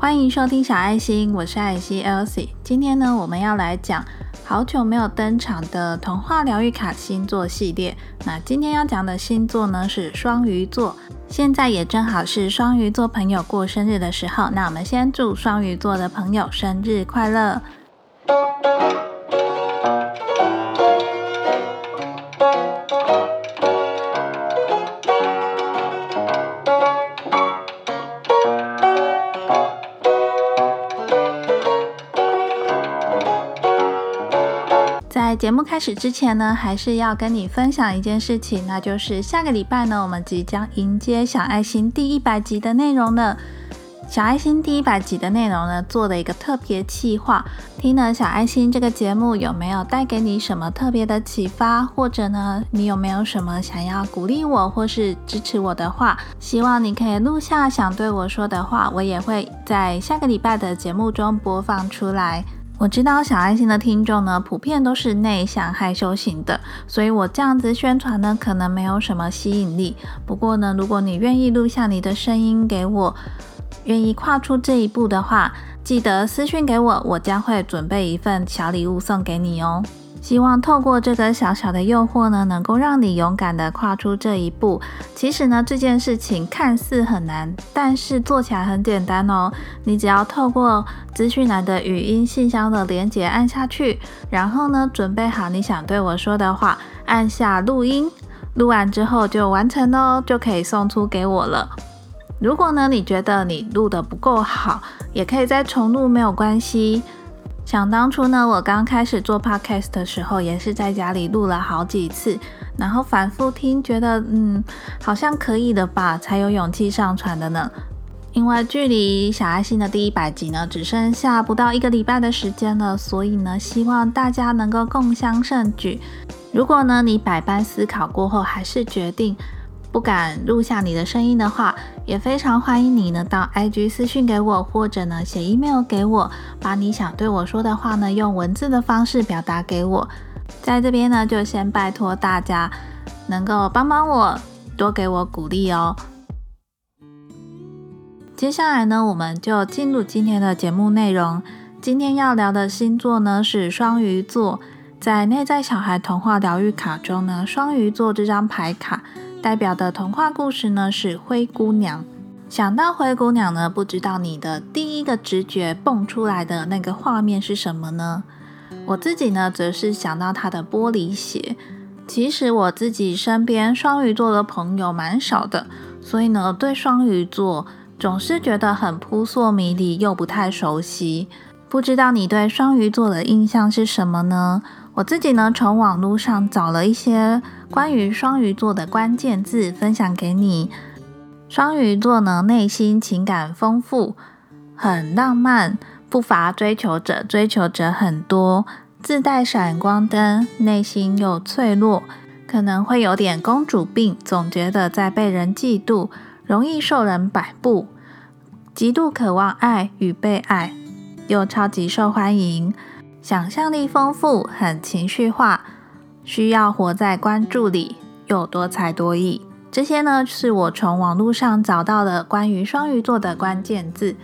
欢迎收听小爱心，我是爱心 Elsie。今天呢，我们要来讲好久没有登场的童话疗愈卡星座系列。那今天要讲的星座呢是双鱼座，现在也正好是双鱼座朋友过生日的时候。那我们先祝双鱼座的朋友生日快乐！在节目开始之前呢，还是要跟你分享一件事情，那就是下个礼拜呢，我们即将迎接小爱心第一百集的内容了。小爱心第一百集的内容呢，做了一个特别企划。听了小爱心这个节目，有没有带给你什么特别的启发？或者呢，你有没有什么想要鼓励我或是支持我的话？希望你可以录下想对我说的话，我也会在下个礼拜的节目中播放出来。我知道小爱心的听众呢，普遍都是内向害羞型的，所以我这样子宣传呢，可能没有什么吸引力。不过呢，如果你愿意录下你的声音给我，愿意跨出这一步的话，记得私讯给我，我将会准备一份小礼物送给你哦。希望透过这个小小的诱惑呢，能够让你勇敢的跨出这一步。其实呢，这件事情看似很难，但是做起来很简单哦。你只要透过资讯栏的语音信箱的连接按下去，然后呢，准备好你想对我说的话，按下录音，录完之后就完成哦，就可以送出给我了。如果呢，你觉得你录的不够好，也可以再重录，没有关系。想当初呢，我刚开始做 podcast 的时候，也是在家里录了好几次，然后反复听，觉得嗯，好像可以的吧，才有勇气上传的呢。因为距离小爱心的第一百集呢，只剩下不到一个礼拜的时间了，所以呢，希望大家能够共襄盛举。如果呢，你百般思考过后，还是决定。不敢录下你的声音的话，也非常欢迎你呢到 IG 私信给我，或者呢写 email 给我，把你想对我说的话呢用文字的方式表达给我。在这边呢，就先拜托大家能够帮帮我，多给我鼓励哦。接下来呢，我们就进入今天的节目内容。今天要聊的星座呢是双鱼座，在内在小孩童话疗愈卡中呢，双鱼座这张牌卡。代表的童话故事呢是灰姑娘。想到灰姑娘呢，不知道你的第一个直觉蹦出来的那个画面是什么呢？我自己呢，则是想到她的玻璃鞋。其实我自己身边双鱼座的朋友蛮少的，所以呢，对双鱼座总是觉得很扑朔迷离又不太熟悉。不知道你对双鱼座的印象是什么呢？我自己呢，从网络上找了一些关于双鱼座的关键字，分享给你。双鱼座呢，内心情感丰富，很浪漫，不乏追求者，追求者很多，自带闪光灯，内心又脆弱，可能会有点公主病，总觉得在被人嫉妒，容易受人摆布，极度渴望爱与被爱，又超级受欢迎。想象力丰富，很情绪化，需要活在关注里，又多才多艺。这些呢，是我从网络上找到的关于双鱼座的关键字。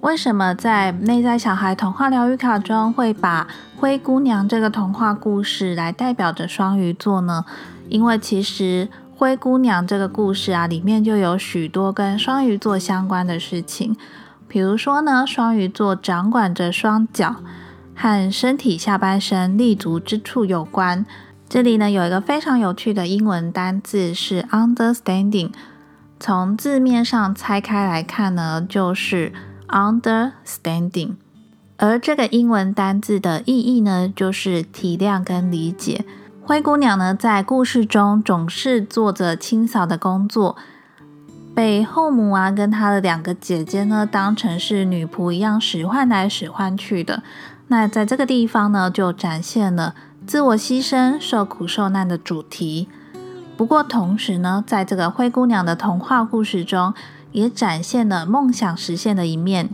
为什么在内在小孩童话疗愈卡中会把灰姑娘这个童话故事来代表着双鱼座呢？因为其实灰姑娘这个故事啊，里面就有许多跟双鱼座相关的事情。比如说呢，双鱼座掌管着双脚。和身体下半身立足之处有关。这里呢有一个非常有趣的英文单字是 understanding。从字面上拆开来看呢，就是 understanding。而这个英文单字的意义呢，就是体谅跟理解。灰姑娘呢，在故事中总是做着清扫的工作，被后母啊跟她的两个姐姐呢当成是女仆一样使唤来使唤去的。那在这个地方呢，就展现了自我牺牲、受苦受难的主题。不过同时呢，在这个灰姑娘的童话故事中，也展现了梦想实现的一面。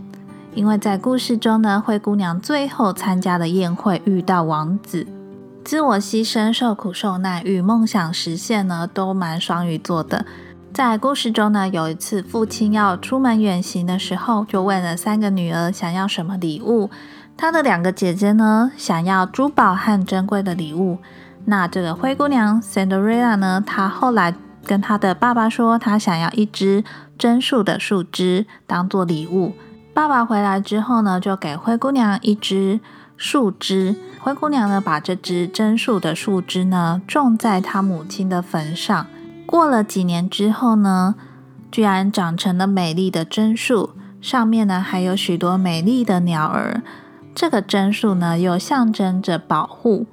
因为在故事中呢，灰姑娘最后参加的宴会遇到王子。自我牺牲、受苦受难与梦想实现呢，都蛮双鱼座的。在故事中呢，有一次父亲要出门远行的时候，就问了三个女儿想要什么礼物。他的两个姐姐呢，想要珠宝和珍贵的礼物。那这个灰姑娘 Cinderella 呢，她后来跟她的爸爸说，她想要一支榛树的树枝当做礼物。爸爸回来之后呢，就给灰姑娘一支树枝。灰姑娘呢，把这支榛树的树枝呢，种在她母亲的坟上。过了几年之后呢，居然长成了美丽的榛树，上面呢还有许多美丽的鸟儿。这个榛树呢，又象征着保护。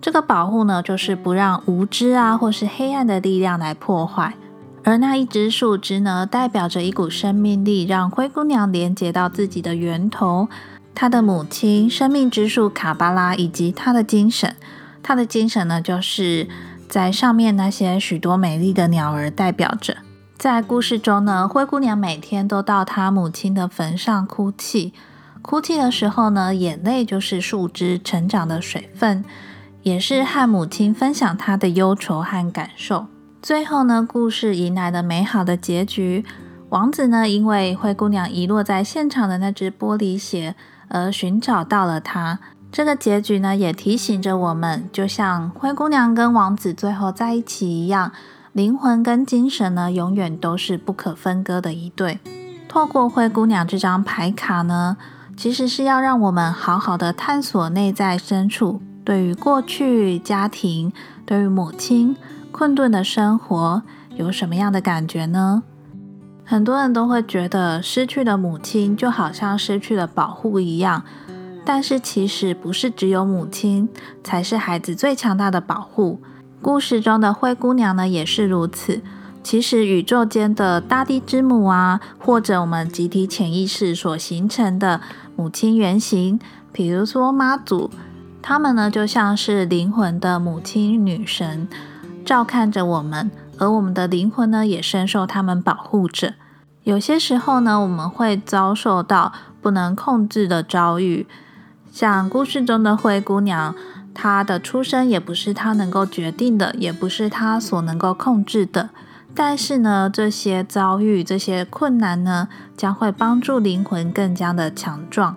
这个保护呢，就是不让无知啊，或是黑暗的力量来破坏。而那一只树枝呢，代表着一股生命力，让灰姑娘连接到自己的源头，她的母亲生命之树卡巴拉，以及她的精神。她的精神呢，就是在上面那些许多美丽的鸟儿代表着。在故事中呢，灰姑娘每天都到她母亲的坟上哭泣，哭泣的时候呢，眼泪就是树枝成长的水分，也是和母亲分享她的忧愁和感受。最后呢，故事迎来了美好的结局。王子呢，因为灰姑娘遗落在现场的那只玻璃鞋而寻找到了她。这个结局呢，也提醒着我们，就像灰姑娘跟王子最后在一起一样，灵魂跟精神呢，永远都是不可分割的一对。透过灰姑娘这张牌卡呢，其实是要让我们好好的探索内在深处，对于过去家庭，对于母亲。困顿的生活有什么样的感觉呢？很多人都会觉得失去了母亲就好像失去了保护一样，但是其实不是只有母亲才是孩子最强大的保护。故事中的灰姑娘呢也是如此。其实宇宙间的大地之母啊，或者我们集体潜意识所形成的母亲原型，比如说妈祖，他们呢就像是灵魂的母亲女神。照看着我们，而我们的灵魂呢，也深受他们保护着。有些时候呢，我们会遭受到不能控制的遭遇，像故事中的灰姑娘，她的出生也不是她能够决定的，也不是她所能够控制的。但是呢，这些遭遇、这些困难呢，将会帮助灵魂更加的强壮。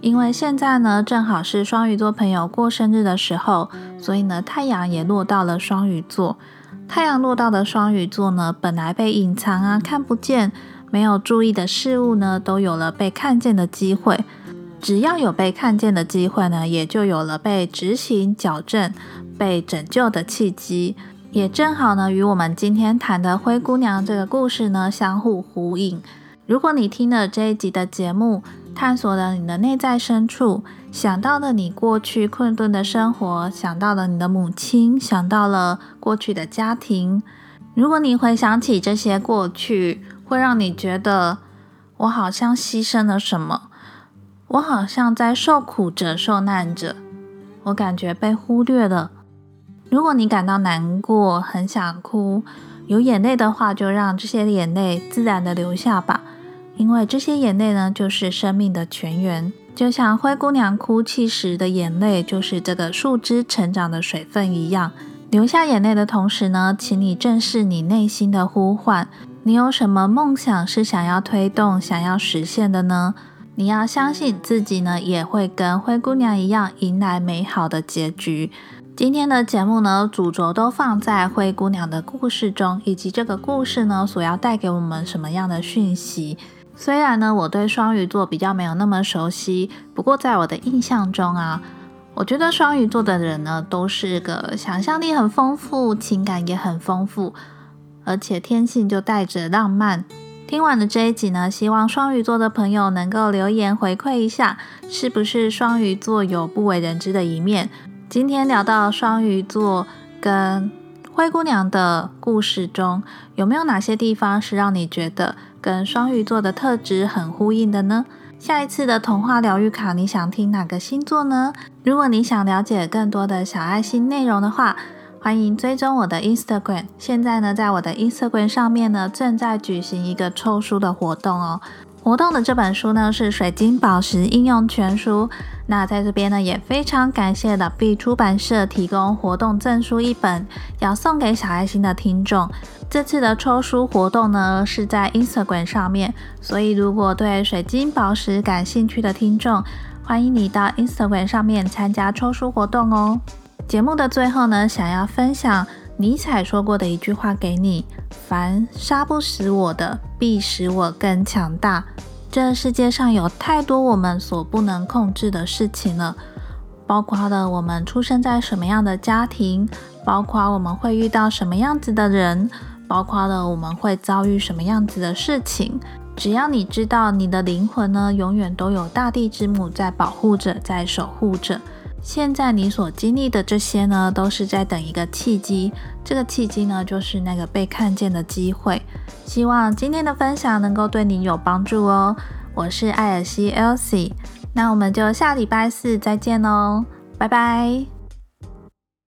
因为现在呢，正好是双鱼座朋友过生日的时候，所以呢，太阳也落到了双鱼座。太阳落到的双鱼座呢，本来被隐藏啊、看不见、没有注意的事物呢，都有了被看见的机会。只要有被看见的机会呢，也就有了被执行、矫正、被拯救的契机。也正好呢，与我们今天谈的灰姑娘这个故事呢，相互呼应。如果你听了这一集的节目，探索了你的内在深处，想到了你过去困顿的生活，想到了你的母亲，想到了过去的家庭。如果你回想起这些过去，会让你觉得我好像牺牲了什么，我好像在受苦着、受难着，我感觉被忽略了。如果你感到难过，很想哭，有眼泪的话，就让这些眼泪自然的流下吧。因为这些眼泪呢，就是生命的泉源，就像灰姑娘哭泣时的眼泪，就是这个树枝成长的水分一样。流下眼泪的同时呢，请你正视你内心的呼唤。你有什么梦想是想要推动、想要实现的呢？你要相信自己呢，也会跟灰姑娘一样，迎来美好的结局。今天的节目呢，主轴都放在灰姑娘的故事中，以及这个故事呢，所要带给我们什么样的讯息。虽然呢，我对双鱼座比较没有那么熟悉，不过在我的印象中啊，我觉得双鱼座的人呢，都是个想象力很丰富、情感也很丰富，而且天性就带着浪漫。听完的这一集呢，希望双鱼座的朋友能够留言回馈一下，是不是双鱼座有不为人知的一面？今天聊到双鱼座跟灰姑娘的故事中，有没有哪些地方是让你觉得？跟双鱼座的特质很呼应的呢。下一次的童话疗愈卡，你想听哪个星座呢？如果你想了解更多的小爱心内容的话，欢迎追踪我的 Instagram。现在呢，在我的 Instagram 上面呢，正在举行一个抽书的活动哦。活动的这本书呢是《水晶宝石应用全书》。那在这边呢也非常感谢的 B 出版社提供活动证书一本，要送给小爱心的听众。这次的抽书活动呢是在 Instagram 上面，所以如果对水晶宝石感兴趣的听众，欢迎你到 Instagram 上面参加抽书活动哦。节目的最后呢，想要分享尼采说过的一句话给你：凡杀不死我的，必使我更强大。这世界上有太多我们所不能控制的事情了，包括了我们出生在什么样的家庭，包括我们会遇到什么样子的人，包括了我们会遭遇什么样子的事情。只要你知道，你的灵魂呢，永远都有大地之母在保护着，在守护着。现在你所经历的这些呢，都是在等一个契机。这个契机呢，就是那个被看见的机会。希望今天的分享能够对你有帮助哦。我是艾尔西 Elsie，那我们就下礼拜四再见喽，拜拜。